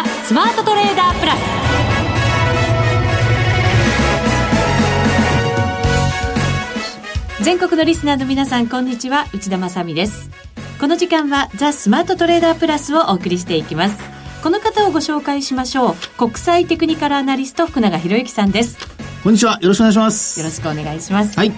ザ・スマートトレーダープラス。全国のリスナーの皆さんこんにちは。内田まさです。この時間はザ・スマートトレーダープラスをお送りしていきます。この方をご紹介しましょう。国際テクニカルアナリスト福永博之さんです。こんにちは。よろしくお願いします。よろしくお願いします。はい。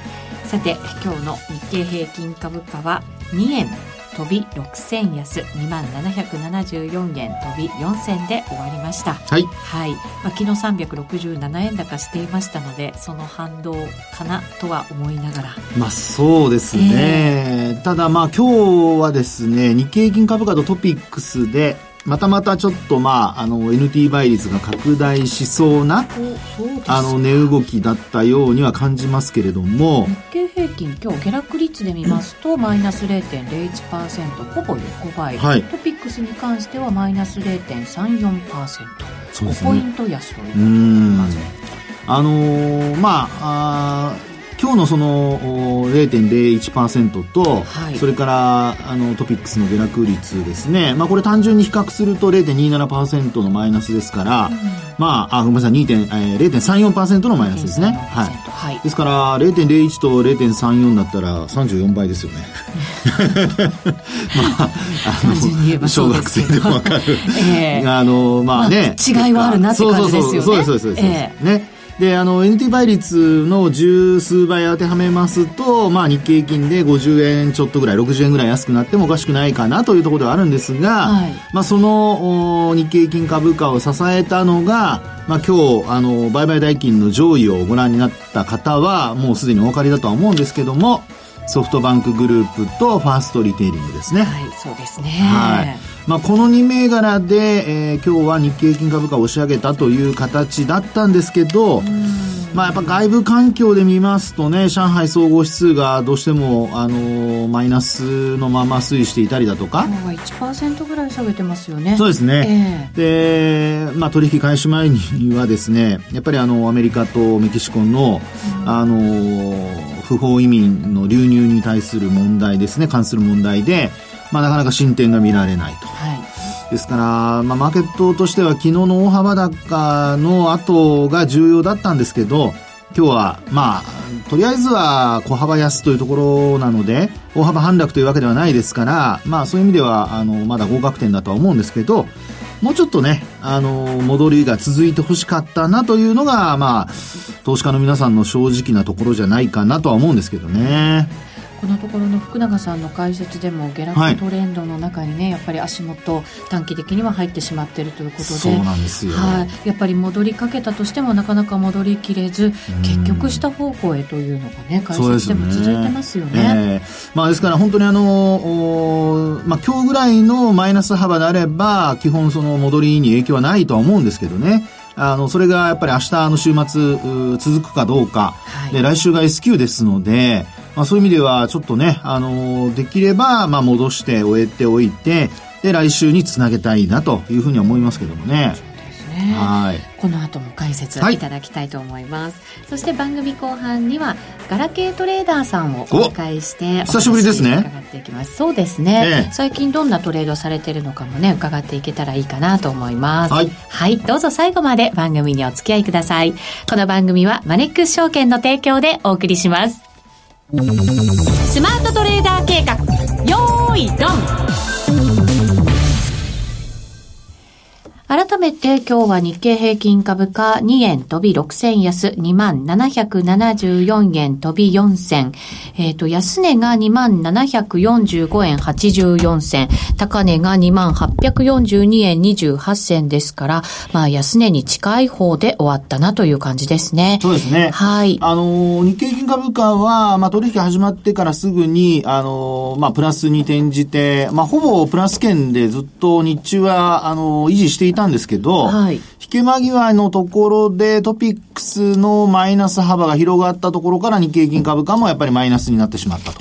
さて今日の日経平均株価は2円飛び6銭安2万774円飛び4銭で終わりました。はい、はい。まあ、昨日367円高していましたのでその反動かなとは思いながら。まあそうですね、えー、ただまあ今日はですね日経平均株価とトピックスでまたまたちょっとまあ、あの、NT 倍率が拡大しそうな、あの、値動きだったようには感じますけれども。日経平均、今日下落率で見ますと、マイナス0.01%、ほぼ横ばい。はい、トピックスに関してはマイナス0.34%。そうですね。5ポイント安ということになります。あのー、まあ、あ今日のその0.01%と、はい、それからあのトピックスの下落率ですね、まあ、これ単純に比較すると0.27%のマイナスですから、うん、まあ、あごめんなさい、0.34%のマイナスですね。はい。はい、ですから、0.01と0.34だったら34倍ですよね。まあ、あの、小学生でもわかる。えー、あの、まあね、まあ、違いはあるなって感じですよね。そうそうです、そうです。えー、ね。で、あの、NT 倍率の十数倍当てはめますと、まあ、日経金で50円ちょっとぐらい、60円ぐらい安くなってもおかしくないかなというところではあるんですが、はい、まあ、その、日経金株価を支えたのが、まあ、今日、あの、売買代金の上位をご覧になった方は、もうすでにお分かりだとは思うんですけども、ソフトバンクグループとファーストリテイリングですね。はい、そうですね。はい。まあ、この2銘柄で、えー、今日は日経金株価を押し上げたという形だったんですけど、まあ、やっぱ外部環境で見ますとね、上海総合指数がどうしても、あのー、マイナスのまま推移していたりだとか。今日は1%ぐらい下げてますよね。そうですね。えー、で、まあ、取引開始前にはですね、やっぱりあの、アメリカとメキシコの、あのー、不法移民の流入に対する問題ですね、関する問題で、まあ、なかなか進展が見られないと。はい、ですから、まあ、マーケットとしては昨日の大幅高の後が重要だったんですけど、今日は、まあ、とりあえずは小幅安というところなので、大幅反落というわけではないですから、まあそういう意味では、あの、まだ合格点だとは思うんですけど、もうちょっとね、あの、戻りが続いてほしかったなというのが、まあ、投資家の皆さんの正直なところじゃないかなとは思うんですけどね。このところの福永さんの解説でも下落トレンドの中にね、はい、やっぱり足元短期的には入ってしまっているということでそうなんですよ、はい、やっぱり戻りかけたとしてもなかなか戻りきれず結局した方向へというのがね解説でも続いてますよね。ねえ。ー、まあ、ですから本当にあの、まあ、今日ぐらいのマイナス幅であれば基本その戻りに影響はないとは思うんですけどね。あの、それがやっぱり明日の週末続くかどうか、はい、で来週が S q ですので、まあ、そういう意味ではちょっとね、あのできれば、まあ、戻して終えておいて、で、来週につなげたいなというふうに思いますけどもね。ね、はい、この後も解説い。ただきたいと思います、はい、そして番組後半にはガラケートレーダーさんをお迎えして久しぶりですね。伺っていきます。そうですね、ええ、最近どんなトレードされてるのかもね伺っていけたらいいかなと思います。はい、はい、どうぞ最後まで番組にお付き合いください。この番組はマネックス証券の提供でお送りしますスマートトレーダー計画。よーいドン。改めて今日は日経平均株価2円飛び6銭安2万774円飛び4銭。えっ、ー、と、安値が2万745円84銭。高値が2万842円28銭ですから、まあ安値に近い方で終わったなという感じですね。そうですね。はい。あの、日経平均株価は、まあ取引始まってからすぐに、あの、まあプラスに転じて、まあほぼプラス圏でずっと日中は、あの、維持していたんですけど、はい、引け間際のところでトピックスのマイナス幅が広がったところから日経金株価もやっぱりマイナスになってしまったと。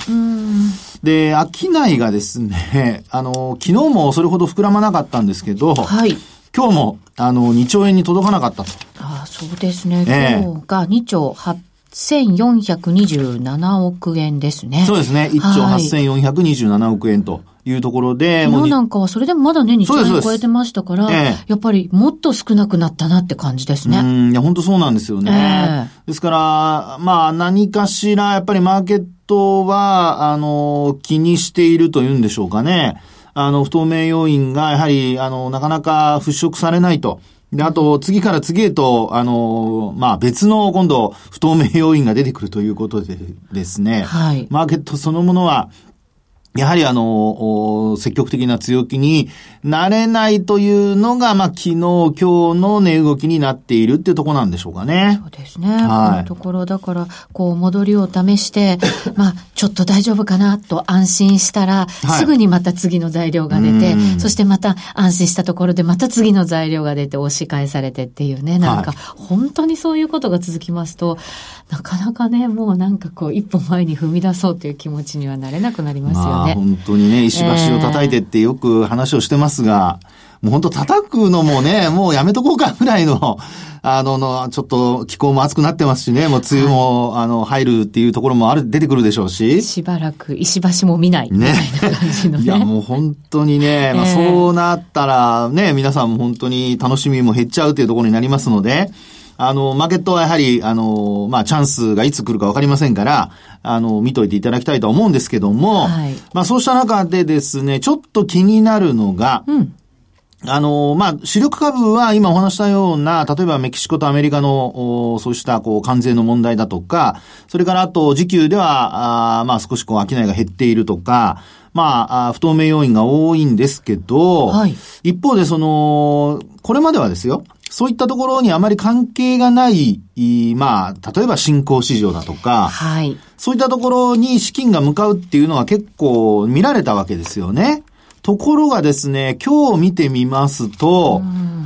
で、商いがですね、あの、昨日もそれほど膨らまなかったんですけど、はい、今日も、あの、2兆円に届かなかったと。ああ、そうですね。今日が2兆8 8427億円ですね。そうですね。1兆8427億円と。いうところで、昨日なんかはそれでもまだね、2兆円超えてましたから、ええ、やっぱりもっと少なくなったなって感じですね。うん、いや、本当そうなんですよね。え、ですから、まあ、何かしら、やっぱりマーケットは、あの、気にしているというんでしょうかね。あの、不透明要因が、やはり、あの、なかなか払拭されないと。で、あと、次から次へと、あの、まあ、別の、今度、不透明要因が出てくるということでですね。はい。マーケットそのものは、やはりあの、積極的な強気になれないというのが、まあ、昨日、今日の値動きになっているっていうところなんでしょうかね。そうですね。はい、このところ、だから、こう、戻りを試して、まあ、ちょっと大丈夫かなと安心したら、はい、すぐにまた次の材料が出て、そしてまた安心したところでまた次の材料が出て押し返されてっていうね、なんか、はい、本当にそういうことが続きますと、なかなかね、もうなんかこう、一歩前に踏み出そうという気持ちにはなれなくなりますよね。まあ、本当にね、石橋を叩いてってよく話をしてますが、えー、もう本当叩くのもね、もうやめとこうかぐらいの、あの、の、ちょっと気候も暑くなってますしね、もう梅雨も、はい、あの、入るっていうところもある、出てくるでしょうし。しばらく石橋も見ない。ね。ねいや、もう本当にね、まあそうなったらね、皆さんも本当に楽しみも減っちゃうというところになりますので、あの、マーケットはやはり、あの、まあ、チャンスがいつ来るかわかりませんから、あの、見といていただきたいと思うんですけども、はい、まあ、そうした中でですね、ちょっと気になるのが、うん、あの、まあ、主力株は今お話したような、例えばメキシコとアメリカの、そうした、こう、関税の問題だとか、それからあと、時給では、あまあ、少しこう、商いが減っているとか、まあ、不透明要因が多いんですけど、はい、一方でその、これまではですよ、そういったところにあまり関係がない、まあ、例えば新興市場だとか、はい。そういったところに資金が向かうっていうのは結構見られたわけですよね。ところがですね、今日見てみますと、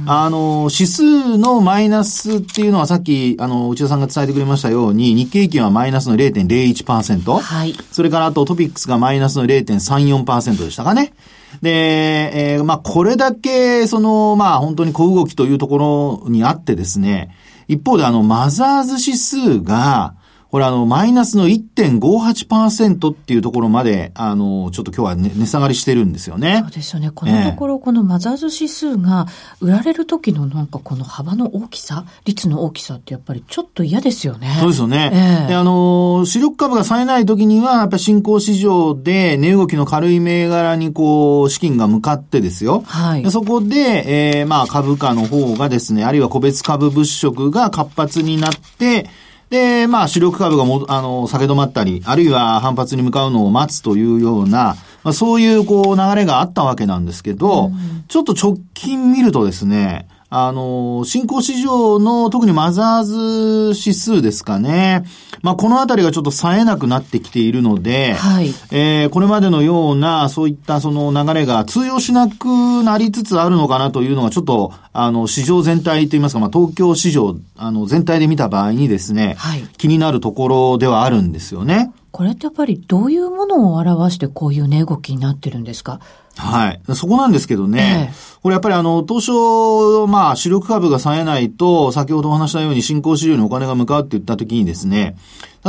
あの、指数のマイナスっていうのはさっき、あの、内田さんが伝えてくれましたように、日経平均はマイナスの0.01%。はい。それからあとトピックスがマイナスの0.34%でしたかね。で、えー、まあ、これだけ、その、まあ、本当に小動きというところにあってですね、一方であの、マザーズ指数が、これあの、マイナスの1.58%っていうところまで、あの、ちょっと今日は、ね、値下がりしてるんですよね。そうですよね。このところ、このマザーズ指数が売られる時のなんかこの幅の大きさ、率の大きさってやっぱりちょっと嫌ですよね。そうですよね。えー、で、あの、主力株が冴えない時には、やっぱり新興市場で値動きの軽い銘柄にこう、資金が向かってですよ。はい。そこで、えー、まあ株価の方がですね、あるいは個別株物色が活発になって、で、まあ、主力株がも、あの、下げ止まったり、あるいは反発に向かうのを待つというような、まあ、そういう、こう、流れがあったわけなんですけど、うん、ちょっと直近見るとですね、あの、新興市場の特にマザーズ指数ですかね。まあ、このあたりがちょっと冴えなくなってきているので、はい。えー、これまでのような、そういったその流れが通用しなくなりつつあるのかなというのが、ちょっと、あの、市場全体といいますか、まあ、東京市場、あの、全体で見た場合にですね、はい。気になるところではあるんですよね。これってやっぱりどういうものを表してこういう値動きになってるんですか？はい。そこなんですけどね。ええ、これやっぱりあの、当初、まあ、主力株が冴えないと、先ほどお話したように新興市場にお金が向かうって言った時にですね、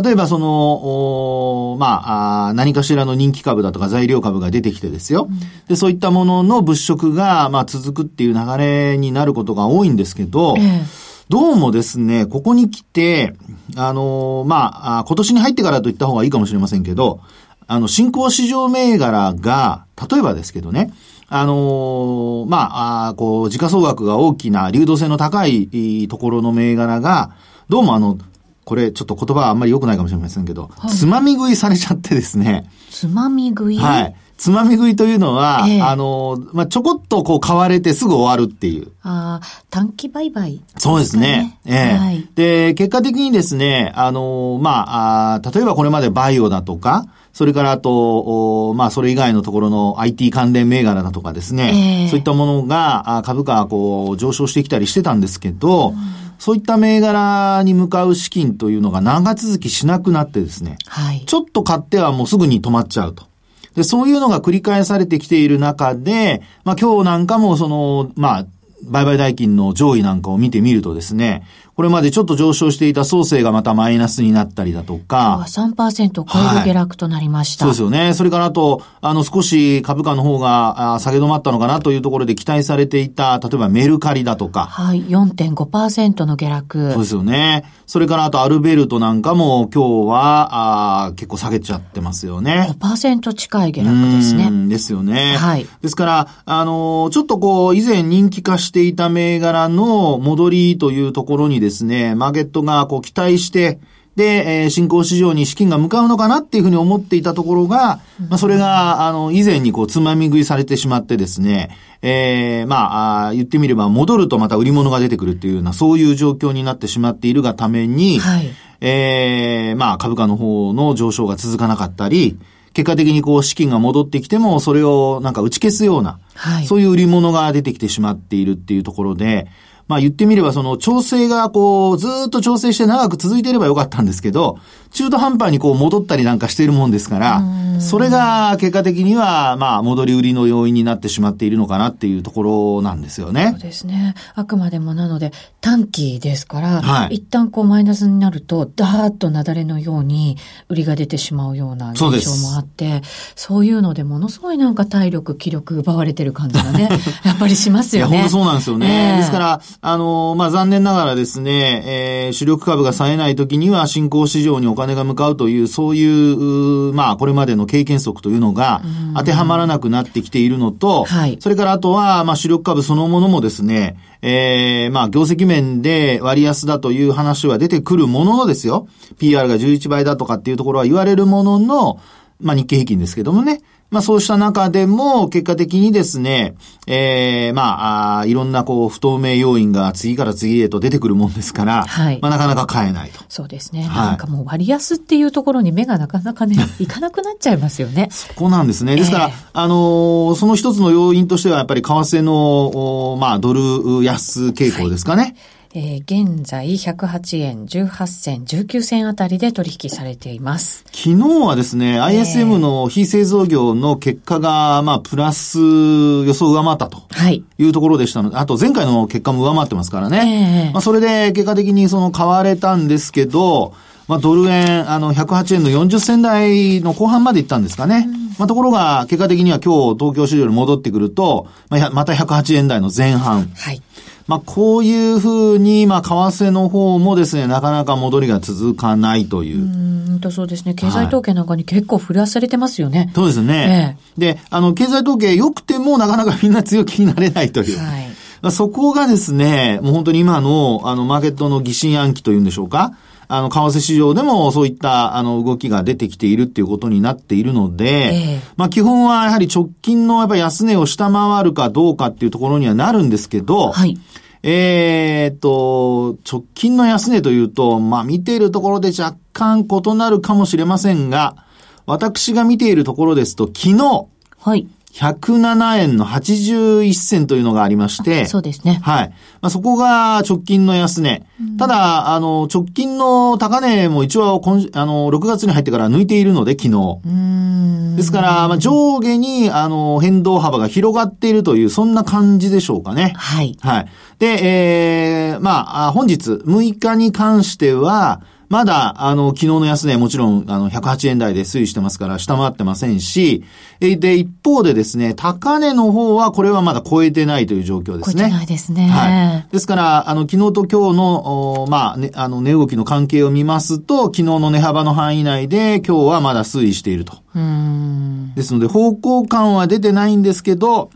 例えばその、まあ何かしらの人気株だとか材料株が出てきてですよ。うん、で、そういったものの物色が、まあ、続くっていう流れになることが多いんですけど、えどうもですね、ここに来て、あのまあ、今年に入ってからと言った方がいいかもしれませんけど、あの、新興市場銘柄が、例えばですけどね、あのー、まあ、あこう、時価総額が大きな流動性の高いところの銘柄が、どうもあの、これちょっと言葉はあんまり良くないかもしれませんけど、はい、つまみ食いされちゃってですね。つまみ食い？はい。つまみ食いというのは、えあの、まあ、ちょこっとこう買われてすぐ終わるっていう。ああ、短期売買、そうですね。ええ。はい、で、結果的にですね、あの、まああ、例えばこれまでバイオだとか、それからあと、まあ、それ以外のところの IT 関連銘柄だとかですね、えー、そういったものが、株価がこう上昇してきたりしてたんですけど、うん、そういった銘柄に向かう資金というのが長続きしなくなってですね、はい、ちょっと買ってはもうすぐに止まっちゃうと。で、そういうのが繰り返されてきている中で、まあ今日なんかもその、まあ、売買代金の上位なんかを見てみるとですね、これまでちょっと上昇していた創生がまたマイナスになったりだとか。今日は3%を超える下落となりました、はい。そうですよね。それからあと、あの、少し株価の方が下げ止まったのかなというところで期待されていた、例えばメルカリだとか。はい、4.5%の下落。そうですよね。それからあとアルベルトなんかも今日は、あ結構下げちゃってますよね。5%近い下落ですね。ですよね。はい。ですから、あの、ちょっとこう、以前人気化していた銘柄の戻りというところにですね、マーケットがこう期待して、で、えー、新興市場に資金が向かうのかなっていうふうに思っていたところが、まあ、それが、あの、以前にこう、つまみ食いされてしまってですね、えー、まああ、言ってみれば、戻るとまた売り物が出てくるっていうような、そういう状況になってしまっているがために、はい、えー、まあ、株価の方の上昇が続かなかったり、結果的にこう資金が戻ってきても、それをなんか打ち消すような、はい、そういう売り物が出てきてしまっているっていうところで、まあ言ってみればその調整がこうずっと調整して長く続いていればよかったんですけど、中途半端にこう戻ったりなんかしているもんですから、それが結果的にはまあ戻り売りの要因になってしまっているのかなっていうところなんですよね。そうですね。あくまでもなので短期ですから、はい、一旦こうマイナスになるとダーッと雪崩のように売りが出てしまうような現象もあって、そういうのでものすごいなんか体力、気力奪われてる感じがね、やっぱりしますよね。いや、本当そうなんですよね。えー、ですから、あの、まあ、残念ながらですね、えー、主力株が冴えない時には新興市場にお金が向かうという、そういう、まあ、これまでの経験則というのが当てはまらなくなってきているのと、はい、それからあとは、まあ、主力株そのものもですね、えー、まあ、業績面で割安だという話は出てくるもののですよ。PR が11倍だとかっていうところは言われるものの、まあ、日経平均ですけどもね。まあそうした中でも、結果的にですね、ええー、まああ、いろんなこう、不透明要因が次から次へと出てくるもんですから、はい。まあなかなか買えないと。そうですね。はい、なんかもう割安っていうところに目がなかなかね、いかなくなっちゃいますよね。そこなんですね。ですから、えー、あのー、その一つの要因としてはやっぱり為替の、まあドル安傾向ですかね。はいえー、現在108円18銭19銭あたりで取引されています。昨日はですね、ISM の非製造業の結果が、まあ、プラス予想上回ったと。はい。いうところでしたので、あと前回の結果も上回ってますからね。えー、まあ、それで結果的にその買われたんですけど、まあ、ドル円、あの、108円の40銭台の後半まで行ったんですかね。うん、まあ、ところが、結果的には今日東京市場に戻ってくると、まあ、また108円台の前半。はい。まあ、こういうふうに、まあ、為替の方もですね、なかなか戻りが続かないという。うんと、そうですね。経済統計なんかに結構振らされてますよね。はい、そうですね。ええ、で、あの、経済統計良くてもなかなかみんな強気になれないという。はい。まあ、そこがですね、もう本当に今の、あの、マーケットの疑心暗鬼というんでしょうか。あの、為替市場でもそういった、あの、動きが出てきているっていうことになっているので、ええ、まあ、基本はやはり直近のやっぱ安値を下回るかどうかっていうところにはなるんですけど、はい。えっと、直近の安値というと、まあ見ているところで若干異なるかもしれませんが、私が見ているところですと、昨日、はい。107円の81銭というのがありまして。そうですね。はい。まあ、そこが直近の安値。ただ、あの、直近の高値も一応今、あの、6月に入ってから抜いているので、昨日。ですから、まあ、上下に、あの、変動幅が広がっているという、そんな感じでしょうかね。はい。はい。で、えー、まあ、本日、6日に関しては、まだ、あの、昨日の安値もちろん、あの、108円台で推移してますから、下回ってませんし、で、一方でですね、高値の方は、これはまだ超えてないという状況ですね。超えてないですね。はい。ですから、あの、昨日と今日の、まあ、ね、あの、値動きの関係を見ますと、昨日の値幅の範囲内で、今日はまだ推移していると。うん。ですので、方向感は出てないんですけど、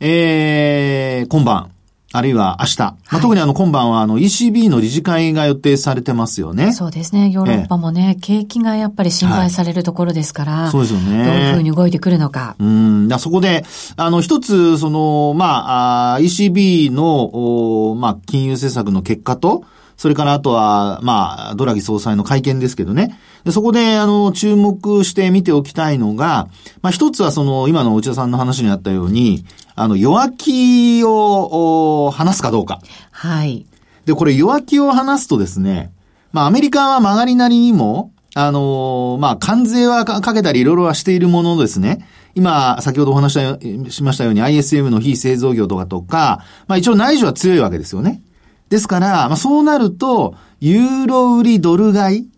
えー、今晩、あるいは明日。まあ、特にあの今晩はあの ECB の理事会が予定されてますよね。そうですね。ヨーロッパもね、ええ、景気がやっぱり心配されるところですから。はい、そうですよね。どういうふうに動いてくるのか。うん。そこで、あの一つ、その、まあ、ECB の、まあ、金融政策の結果と、それからあとは、まあ、ドラギ総裁の会見ですけどね。そこで、あの、注目して見ておきたいのが、まあ、一つはその、今の内田さんの話にあったように、あの、弱気を話すかどうか。はい。で、これ弱気を話すとですね、まあ、アメリカは曲がりなりにも、あのまあ、関税はかけたりいろいろはしているもののですね、今、先ほどお話ししましたように ISM の非製造業とかとか、まあ一応内需は強いわけですよね。ですから、まあ、そうなると、ユーロ売りドル買い？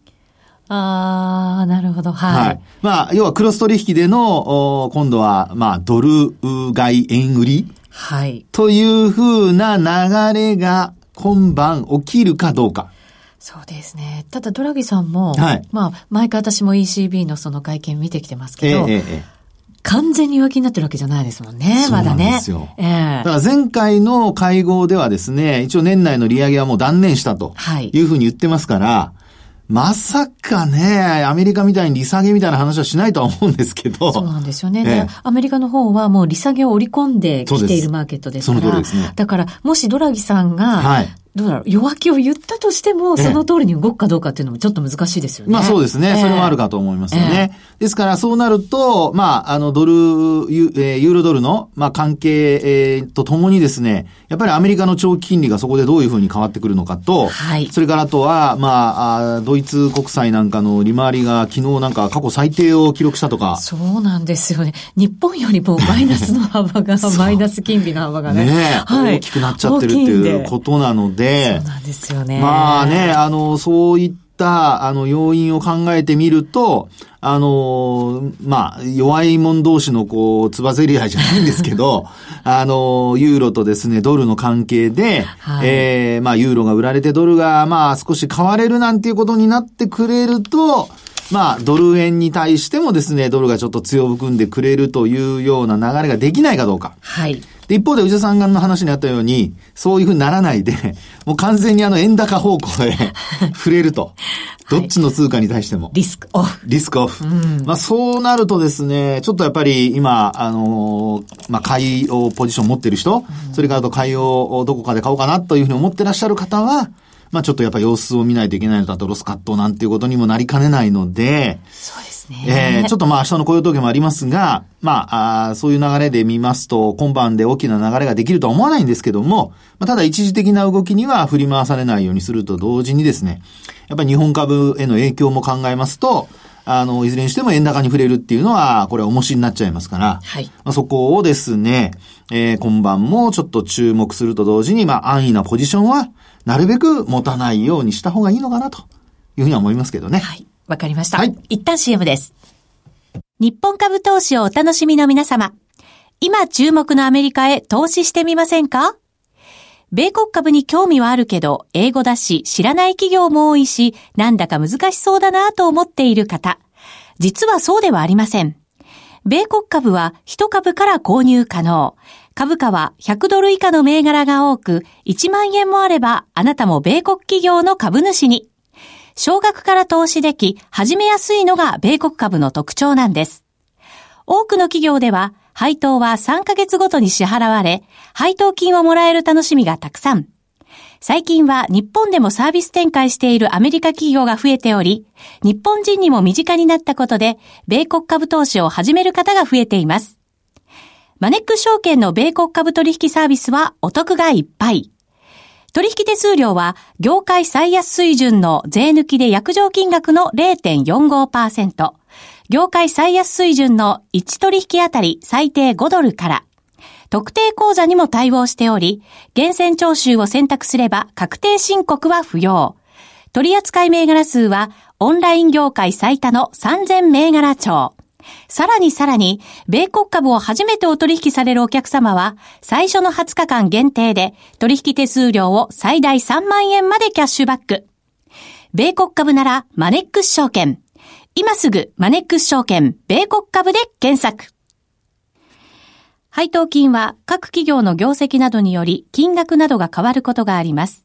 あー、なるほど。はい。はい。まあ、要はクロス取引での、お今度は、まあ、ドル買い円売り？はい。というふうな流れが今晩起きるかどうか。そうですね。ただ、ドラギさんも、はいまあ、毎回私も ECB のその会見見てきてますええけど、ええええ完全に弱気になってるわけじゃないですもんね、まだね。ですよええだから前回の会合ではですね、一応年内の利上げはもう断念したとはいいうふうに言ってますから、まさかね、アメリカみたいに利下げみたいな話はしないとは思うんですけど。そうなんですよね。えでえアメリカの方はもう利下げを織り込んできているマーケットですから。その通りですねだから、もしドラギさんが、はいどうだろう、弱気を言ったとしても、ええその通りに動くかどうかっていうのもちょっと難しいですよね。まあそうですね。それもあるかと思いますよね。ですからそうなると、まあ、あの、ドル、ユ,、えーロドルの、まあ、関係、えーとともにですね、やっぱりアメリカの長期金利がそこでどういうふうに変わってくるのかと、はいそれからあとは、まあ、ドイツ国債なんかの利回りが昨日なんか過去最低を記録したとか、そうなんですよね。日本よりもマイナスの幅が、マイナス金利の幅がね。ねえ、はい大きくなっちゃってるっていうことなので、そうなんですよね。まあね、あの、そういった、あの、要因を考えてみると、あの、まあ、弱い者同士のこう、つばぜり合いじゃないんですけど、あの、ユーロとですね、ドルの関係で、はいえーまあ、ユーロが売られてドルが、まあ、少し買われるなんていうことになってくれると、まあ、ドル円に対してもですね、ドルがちょっと強含んでくれるというような流れができないかどうか。はい。で、一方で、内田さんの話にあったように、そういうふうにならないで、もう完全にあの円高方向へ 触れると。どっちの通貨に対しても。リスクオフ。リスクオフ。まあそうなるとですね、ちょっとやっぱり今、あのーまあ買いをポジション持ってる人、それからあと買いをどこかで買おうかなというふうに思ってらっしゃる方は、まあちょっとやっぱ様子を見ないといけないのと、あとロスカットなんていうことにもなりかねないので、そうですえね。ーちょっとまあ明日の雇用統計もありますが、まああーそういう流れで見ますと、今晩で大きな流れができるとは思わないんですけども、まあ、ただ一時的な動きには振り回されないようにすると同時にですね、やっぱり日本株への影響も考えますと、あの、いずれにしても円高に触れるっていうのは、これは重しになっちゃいますから、はいまあ、そこをですね、えー今晩もちょっと注目すると同時に、まあ安易なポジションは、なるべく持たないようにした方がいいのかなというふうには思いますけどね。はい。わかりました。はい一旦 CM です。日本株投資をお楽しみの皆様。今注目のアメリカへ投資してみませんか？米国株に興味はあるけど、英語だし、知らない企業も多いし、なんだか難しそうだなと思っている方。実はそうではありません。米国株は1株から購入可能。株価は100ドル以下の銘柄が多く、1万円もあれば、あなたも米国企業の株主に。少額から投資でき、始めやすいのが米国株の特徴なんです。多くの企業では、配当は3ヶ月ごとに支払われ、配当金をもらえる楽しみがたくさん。最近は日本でもサービス展開しているアメリカ企業が増えており、日本人にも身近になったことで、米国株投資を始める方が増えています。マネック証券の米国株取引サービスはお得がいっぱい。取引手数料は業界最安水準の税抜きで約定金額の0.45%、業界最安水準の1取引あたり最低5ドルから、特定口座にも対応しており、厳選徴収を選択すれば確定申告は不要。取扱銘柄数はオンライン業界最多の3000銘柄超。さらにさらに、米国株を初めてお取引されるお客様は、最初の20日間限定で、取引手数料を最大3万円までキャッシュバック。米国株なら、マネックス証券。今すぐ、マネックス証券、米国株で検索。配当金は各企業の業績などにより金額などが変わることがあります。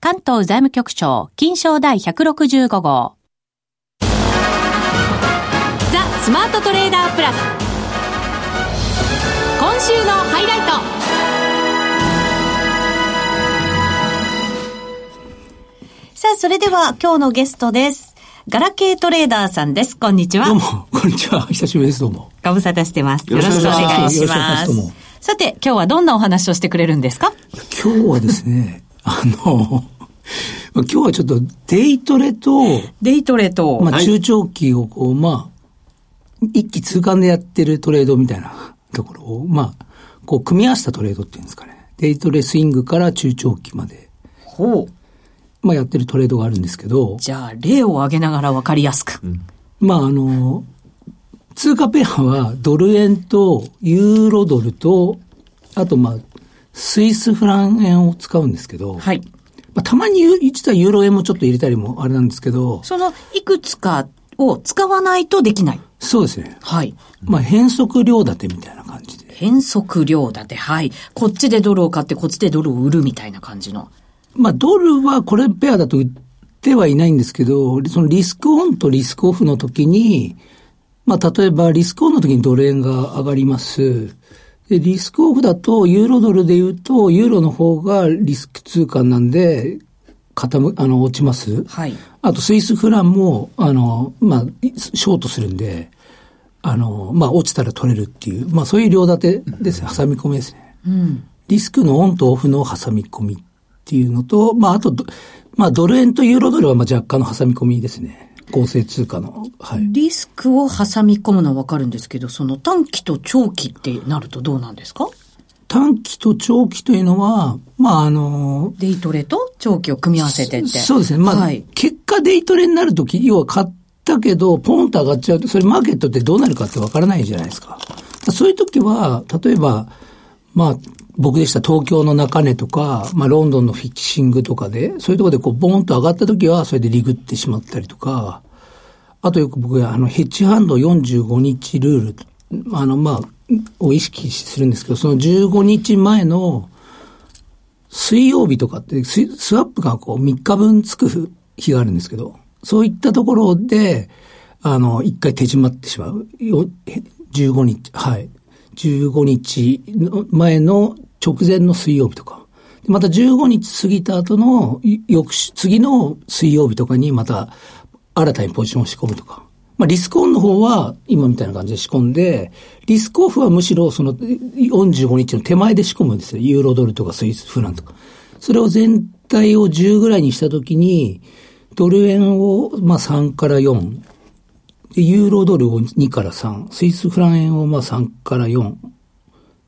関東財務局長、金賞第165号。ザ・スマートトレーダープラス。今週のハイライト。あ、それでは今日のゲストです。ガラケートレーダーさんです。こんにちは。どうも、こんにちは。久しぶりです、どうも。ご無沙汰してます。よろしくお願いします。さて、今日はどんなお話をしてくれるんですか？今日はですね、あの、今日はちょっとデイトレと、デイトレと、まあはい中長期をこう、まあ、一気通貫でやってるトレードみたいな ところを、まあ、こう組み合わせたトレードっていうんですかね。デイトレスイングから中長期まで、ほう。まあやってるトレードがあるんですけど、じゃあ、例を挙げながらわかりやすく。まああの、通貨ペアはドル円とユーロドルと、あとまあ、スイスフラン円を使うんですけど、はい。まあ、たまにユ実はユーロ円もちょっと入れたりもあれなんですけど、その、いくつかを使わないとできない。そうですね。はい。まあ変則両立てみたいな感じで。変則量だって、はい。こっちでドルを買って、こっちでドルを売るみたいな感じの。まあドルはこれペアだと売ってはいないんですけど、そのリスクオンとリスクオフの時に、まあ例えばリスクオンの時にドル円が上がります。で、リスクオフだとユーロドルで言うと、ユーロの方がリスク通貨なんで、傾あの、落ちます。はい。あとスイスフランも、あの、まあ、ショートするんで、あの、まあ、落ちたら取れるっていう、まあ、そういう両立てですね、挟み込みですね。うん。リスクのオンとオフの挟み込みっていうのと、まあ、あとど、まあ、ドル円とユーロドルはまあ若干の挟み込みですね。合成通貨の。はい。リスクを挟み込むのはわかるんですけど、その短期と長期ってなるとどうなんですか？短期と長期というのは、まあ、あの、デイトレと長期を組み合わせてって。そうですね。まあ、はい。結果デイトレになるとき、要は買ったけど、ポンと上がっちゃうと、それマーケットってどうなるかってわからないじゃないですか。そういうときは、例えば、まあ、僕でした東京の中値とか、まあ、ロンドンのフィッシングとかで、そういうところでこう、ボーンと上がったときは、それでリグってしまったりとか、あとよく僕は、あの、ヘッジハンド45日ルール、あの、まあ、を意識するんですけど、その15日前の、水曜日とかってス、スワップがこう3日分つく日があるんですけど、そういったところで、あの、一回手締まってしまう。15日、はい。15日の前の直前の水曜日とか。また15日過ぎた後の翌週、次の水曜日とかにまた新たにポジションを仕込むとか。まあ、リスクオンの方は今みたいな感じで仕込んで、リスクオフはむしろその45日の手前で仕込むんですよ。ユーロドルとかスイスフランとか。それを全体を10ぐらいにしたときに、ドル円をまあ3から4、ユーロドルを2から3、スイスフラン円をまあ3から4、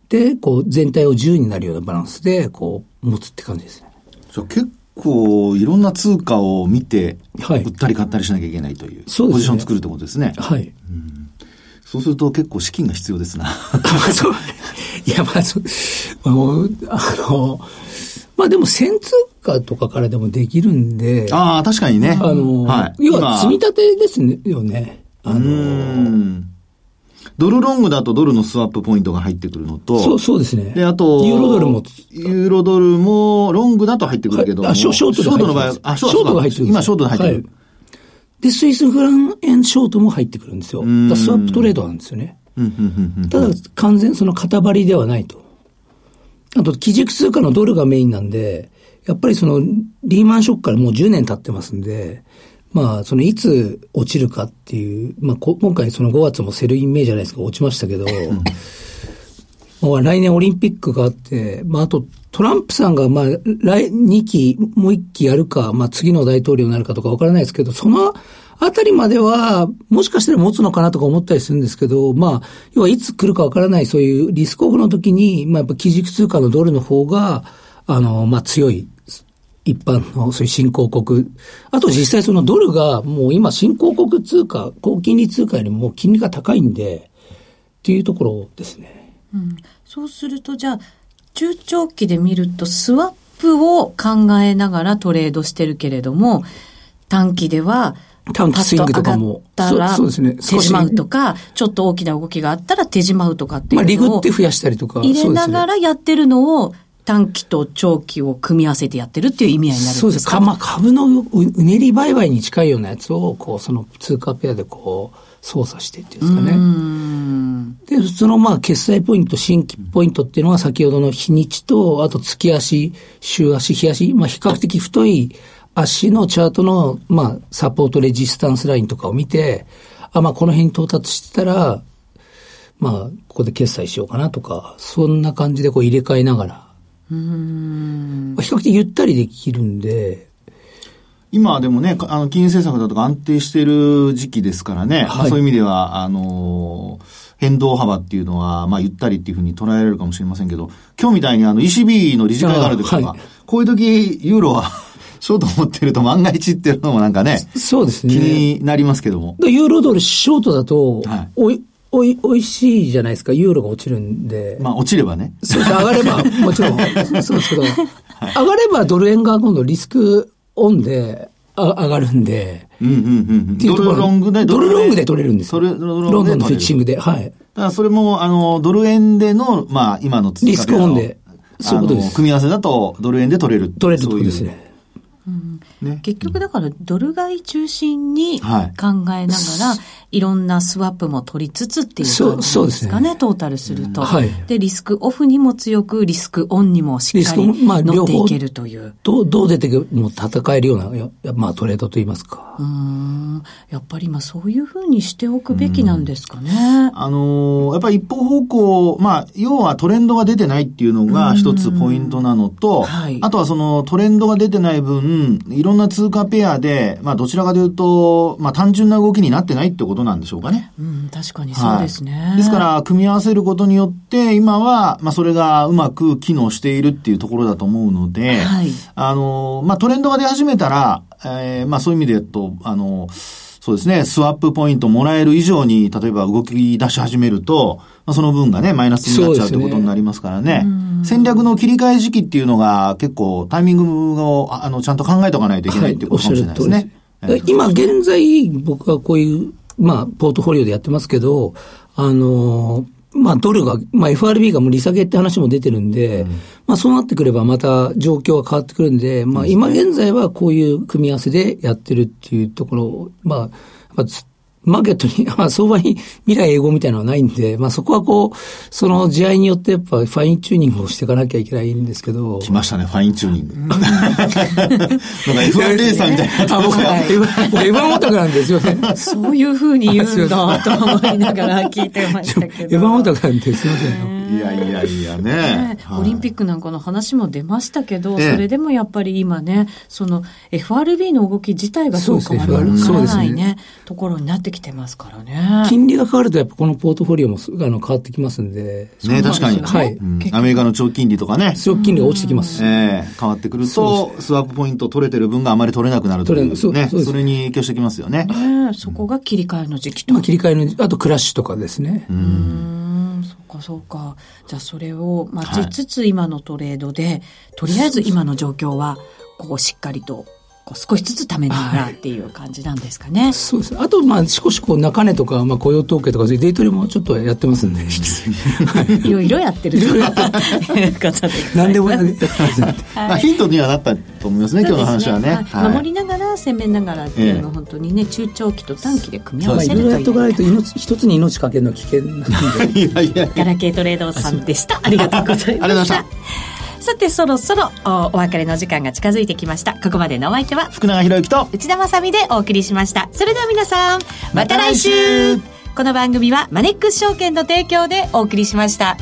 で、こう全体を10になるようなバランスで、こう持つって感じですね。じゃあ結構いろんな通貨を見て、はい売ったり買ったりしなきゃいけないという、そうですねポジションを作るってことですね。はい。そうすると結構資金が必要ですな。そう。いや、まあ、そう、あの、あの、まあでも、先通貨とかからでもできるんで、あああ、確かにね。の、はい。要は積み立てですねよね。あうの、ん。ドルロングだとドルのスワップポイントが入ってくるのと、そう、そうですね。で、あと、ユーロドルも、ユーロドルも、ロングだと入ってくるけどあショショートショートの場合あ、ショートが入ってるんです今ショートで入ってる。はいで、スイスフラン円ショートも入ってくるんですよ。だスワップトレードなんですよね。ただ、完全その型張りではないと。あと、基軸通貨のドルがメインなんで、やっぱりその、リーマンショックからもう10年経ってますんで、まあ、その、いつ落ちるかっていう、まあ、こ今回その5月も Sell in May じゃないですか、落ちましたけど、まあ来年オリンピックがあって、まあ、あと、トランプさんが、まあ、来、2期、もう1期やるか、まあ、次の大統領になるかとかわからないですけど、そのあたりまでは、もしかしたら持つのかなとか思ったりするんですけど、まあ、要はいつ来るかわからない、そういうリスクオフの時に、まあ、やっぱ基軸通貨のドルの方が、あの、まあ、強い。一般のそういう新興国。あと実際そのドルがもう今新興国通貨、高金利通貨よりも金利が高いんで、っていうところですね。うんそうすると、じゃあ、中長期で見ると、スワップを考えながらトレードしてるけれども、短期では、短期スイングとかもそうそうですね手締まうとか、ちょっと大きな動きがあったら手締まうとかっていまあ、リグって増やしたりとか。入れながらやってるのを、短期と長期を組み合わせてやってるっていう意味合いになるんですか？そうです。かまあ、株のううねり売買に近いようなやつを、こう、その通貨ペアでこう、操作してっていうんですかね。うんで、そのまあ、決済ポイント、新規ポイントっていうのは先ほどの日にちと、あと月足、週足、日足、まあ、比較的太い足のチャートの、まあ、サポートレジスタンスラインとかを見て、あ、まあ、この辺に到達してたら、まあ、ここで決済しようかなとか、そんな感じでこう入れ替えながら、うん。比較的ゆったりできるんで、今はでもね、あの、金融政策だとか安定している時期ですからね、はい。まあ、そういう意味では、あのー変動幅っていうのは、まあ、ゆったりっていうふうに捉えられるかもしれませんけど、今日みたいにあの、ECB の理事会がある時とか、あはい。こういう時、ユーロは、ショート持ってると万が一っていうのもなんかね、そうです気ね。になりますけども。でユーロドルショートだとはい、おい、おい、しいじゃないですか。ユーロが落ちるんで。まあ、落ちればね。そうです上がれば、もちろん、そうですけど、上がればドル円が今度リスクオンであ上がるんで、うんうんうんうん。っていうところドルロングで、ドルロングで取れるんですよ。ドルドルロングでロンドンのフィッ取れるチングで、はい。だからそれも、あの、ドル円での、まあ、今のリスクオンでそういうことです組み合わせだと、ドル円で取れる。取れるってことですそういね。結局だからドル買い中心に考はいえながら、い、ろんなスワップも取りつつっていうそう感じそうですかね、トータルすると、はいで、リスクオフにも強く、リスクオンにもしっかり乗っていけるという。どう、どう出てくも戦えるような、ややまあトレードといいますか。うーんやっぱり今そういうふうにしておくべきなんですかね。あのーやっぱり一方方向、まあ、要はトレンドが出てないっていうのが一つポイントなのと、はいあとはそのトレンドが出てない分、いろんな通貨ペアで、まあ、どちらかというと、まあ、単純な動きになってないってことなんでしょうかね。うん、確かにそうですね。はいですから、組み合わせることによって、今は、まあ、それがうまく機能しているっていうところだと思うので、はいあの、まあ、トレンドが出始めたら、えーまあ、そういう意味で言うと、あの、そうですね、スワップポイントもらえる以上に、例えば動き出し始めると、まあ、その分がね、マイナスになっちゃうということになりますからね。戦略の切り替え時期っていうのが結構タイミングを、ああの、ちゃんと考えておかないといけないっていうことかもしれないですね。おっしゃる通りです今現在、僕はこういう、まあ、ポートフォリオでやってますけど、あの、まあ、ドルが、まあ、FRB がもう利下げって話も出てるんで、まあ、そうなってくればまた状況は変わってくるんで、まあ、今現在はこういう組み合わせでやってるっていうところ、まあ、やっぱつマーケットに、まあ、相場に未来永劫みたいなのはないんで、まあ、そこはこう、その地合いによってやっぱファインチューニングをしていかなきゃいけないんですけど。来ましたね、ファインチューニング。なんか F1 レーサーみたいになってあ、僕、ますが僕 F1 オタクなんですよね。そういうふうに言うんだと思いながら聞いてましたけど。F1 オタクなんですいません。いやいやいやねね。はいオリンピックなんかの話も出ましたけど、ええそれでもやっぱり今ね、その FRB の動き自体がどうかまでわからないそうですね、ところになってきてますからね。金利が変わるとやっぱこのポートフォリオもすあの変わってきますんで。ね、確かに。はいうんアメリカの長期金利とかね。強金利が落ちてきます。ええ変わってくると、スワップポイント取れてる分があまり取れなくなるというね。そそれに影響してきますよね。ねそこが切り替えの時期と。まあ切り替えの、あとクラッシュとかですね。うーん、そうかそうか。じゃあそれを待ちつつ今のトレードで、とりあえず今の状況は、こうしっかりと、こう少しずつ貯めながらっていう感じなんですかね。そうです。あと、まあ、少しこう、中値とか、まあ、雇用統計とか、そういうデイトレもちょっとやってますんで。いろいろやってるということで。何でもやってまあヒントにはなったと思いますね、今日の話はね。はい守りながら攻めながらっていうのは本当にね、中長期と短期で組み合まあ、わせいろいろやっとかないると一つに命かけるのは危険なんで。いやいや。ガラケートレードさんでした。ありがとうございました。ありがとうございまさて、そろそろおお別れの時間が近づいてきました。ここまでのお相手は、福永博之と、内田まさみでお送りしました。それでは皆さん、また来週この番組はマネックス証券の提供でお送りしました。